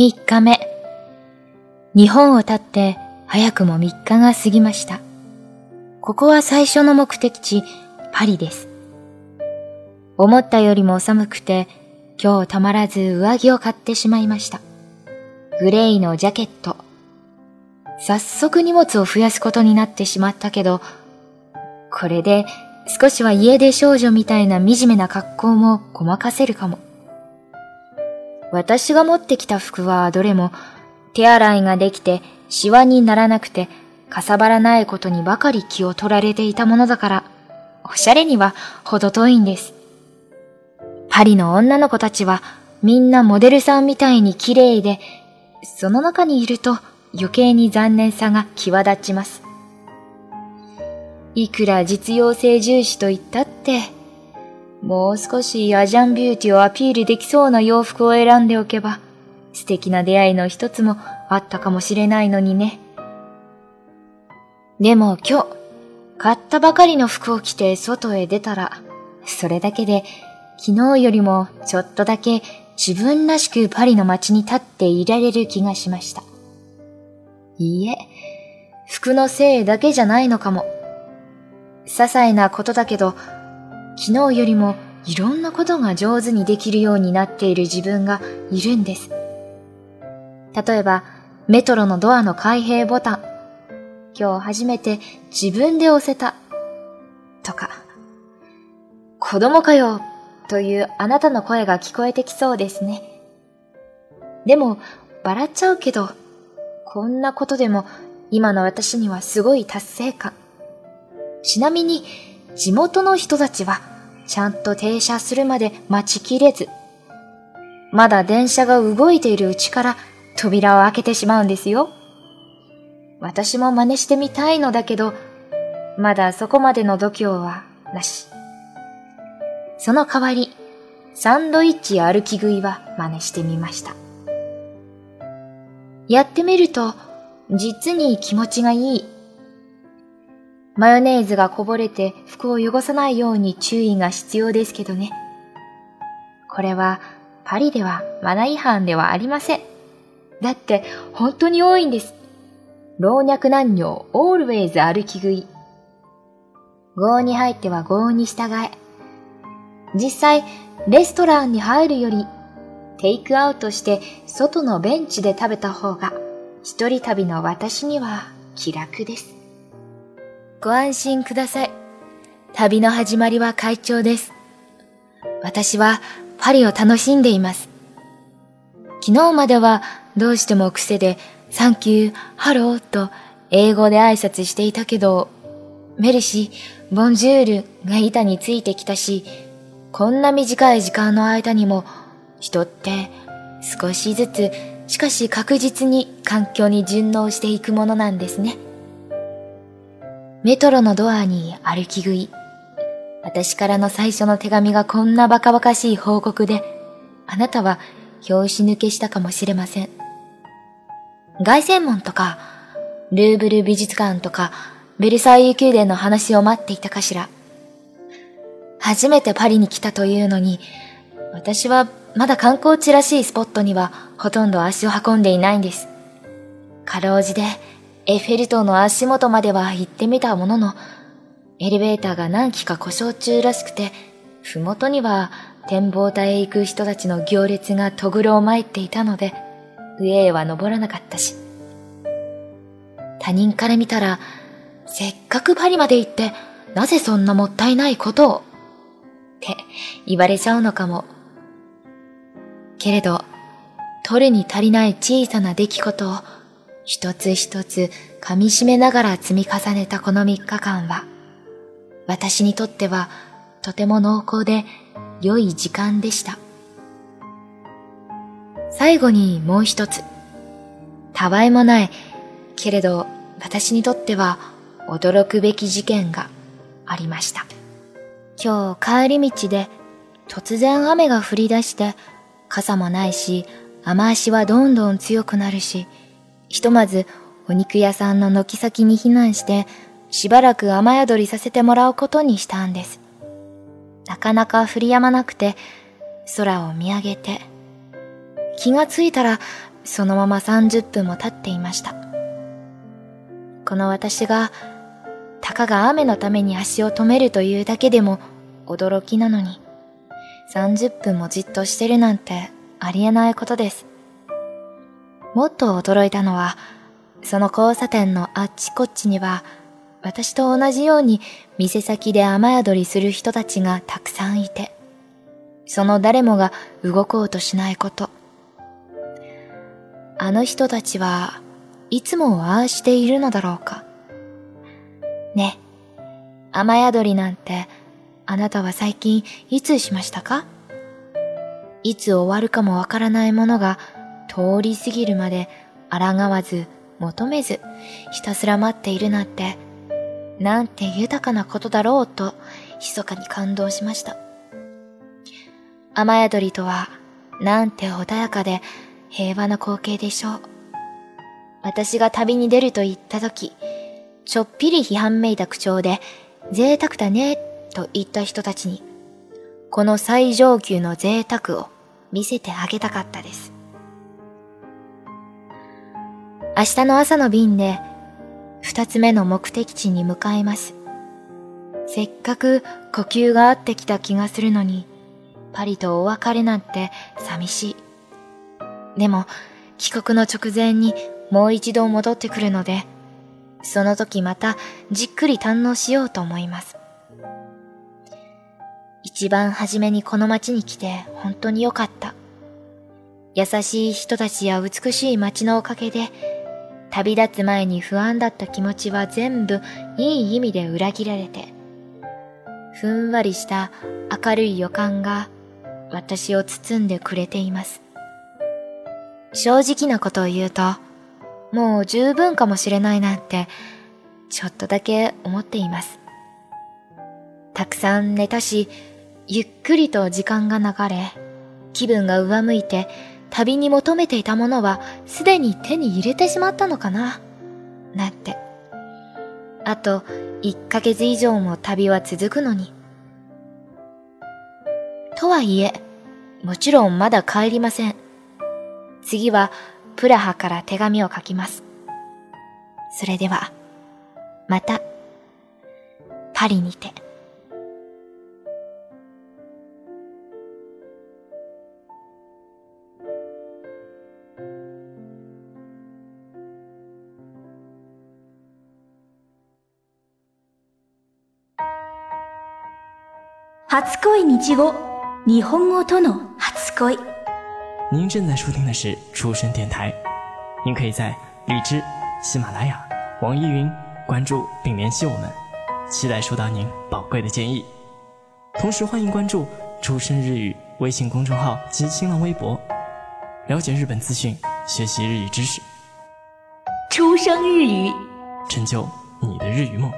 3日目。日本を経って早くも3日が過ぎました。ここは最初の目的地、パリです。思ったよりも寒くて、今日たまらず上着を買ってしまいました。グレイのジャケット。早速荷物を増やすことになってしまったけど、これで少しは家出少女みたいな惨めな格好もごまかせるかも。私が持ってきた服はどれも手洗いができてシワにならなくてかさばらないことにばかり気を取られていたものだから、おしゃれには程遠いんです。パリの女の子たちはみんなモデルさんみたいに綺麗で、その中にいると余計に残念さが際立ちます。いくら実用性重視と言ったって、もう少しアジャンビューティをアピールできそうな洋服を選んでおけば、素敵な出会いの一つもあったかもしれないのにね。でも今日、買ったばかりの服を着て外へ出たら、それだけで昨日よりもちょっとだけ自分らしくパリの街に立っていられる気がしました。いいえ、服のせいだけじゃないのかも。些細なことだけど、昨日よりもいろんなことが上手にできるようになっている自分がいるんです。例えば、メトロのドアの開閉ボタン。今日初めて自分で押せた。とか。子供かよというあなたの声が聞こえてきそうですね。でも、笑っちゃうけど、こんなことでも今の私にはすごい達成感。ちなみに、地元の人たちは、ちゃんと停車するまで待ちきれず、まだ電車が動いているうちから扉を開けてしまうんですよ。私も真似してみたいのだけど、まだそこまでの度胸はなし。その代わり、サンドイッチ歩き食いは真似してみました。やってみると、実に気持ちがいいマヨネーズがこぼれて服を汚さないように注意が必要ですけどね。これはパリではマナー違反ではありません。だって本当に多いんです。老若男女、オールウェイズ歩き食い。合に入っては合に従え。実際、レストランに入るより、テイクアウトして外のベンチで食べた方が、一人旅の私には気楽です。ご安心ください。旅の始まりは快調です。私はパリを楽しんでいます。昨日まではどうしても癖でサンキュー、ハローと英語で挨拶していたけど、メルシー、ボンジュールが板についてきたし、こんな短い時間の間にも人って少しずつしかし確実に環境に順応していくものなんですね。メトロのドアに歩き食い。私からの最初の手紙がこんなバカバカしい報告で、あなたは拍子抜けしたかもしれません。凱旋門とか、ルーブル美術館とか、ベルサイユ宮殿の話を待っていたかしら。初めてパリに来たというのに、私はまだ観光地らしいスポットにはほとんど足を運んでいないんです。かろうじでエッフェル塔の足元までは行ってみたものの、エレベーターが何機か故障中らしくて、ふもとには展望台へ行く人たちの行列がとぐろを巻いていたので、上へは登らなかったし。他人から見たら、せっかくパリまで行って、なぜそんなもったいないことをって言われちゃうのかも。けれど、取るに足りない小さな出来事を一つ一つ噛み締めながら積み重ねたこの3日間は、私にとってはとても濃厚で良い時間でした。最後にもう一つ、たわいもない、けれど私にとっては驚くべき事件がありました。今日帰り道で突然雨が降り出して傘もないし雨足はどんどん強くなるしひとまずお肉屋さんの軒先に避難してしばらく雨宿りさせてもらうことにしたんです。なかなか降り止まなくて空を見上げて気がついたらそのまま30分も経っていました。この私が、たかが雨のために足を止めるというだけでも驚きなのに、30分もじっとしてるなんてありえないことです。もっと驚いたのは、その交差点のあっちこっちには、私と同じように店先で雨宿りする人たちがたくさんいて、その誰もが動こうとしないこと。あの人たちはいつもああしているのだろうか。ね、雨宿りなんてあなたは最近いつしましたか？いつ終わるかもわからないものが通り過ぎるまで抗わず求めずひたすら待っているなんてなんて豊かなことだろうと密かに感動しました。雨宿りとはなんて穏やかで平和な光景でしょう。私が旅に出ると言った時、ちょっぴり批判めいた口調で贅沢だねと言った人たちに、この最上級の贅沢を見せてあげたかったです。明日の朝の便で二つ目の目的地に向かいます。せっかく呼吸が合ってきた気がするのに、パリとお別れなんて寂しい。でも、帰国の直前にもう一度戻ってくるので、その時またじっくり堪能しようと思います。一番初めにこの街に来て本当に良かった。優しい人たちや美しい街のおかげで、旅立つ前に不安だった気持ちは全部いい意味で裏切られて、ふんわりした明るい予感が私を包んでくれています。正直なことを言うと、もう十分かもしれないなんて、ちょっとだけ思っています。たくさん寝たし、ゆっくりと時間が流れ、気分が上向いて、旅に求めていたものはすでに手に入れてしまったのかな？なんて。あと1ヶ月以上も旅は続くのに。とはいえ、もちろんまだ帰りません。次はプラハから手紙を書きます。それでは、また、パリにて。初恋日語日本語との初恋您正在收听的是出生电台，您可以在荔枝、喜马拉雅、网易云关注并联系我们，期待收到您宝贵的建议。同时欢迎关注出生日语微信公众号及新浪微博，了解日本资讯，学习日语知识。出生日语，成就你的日语梦。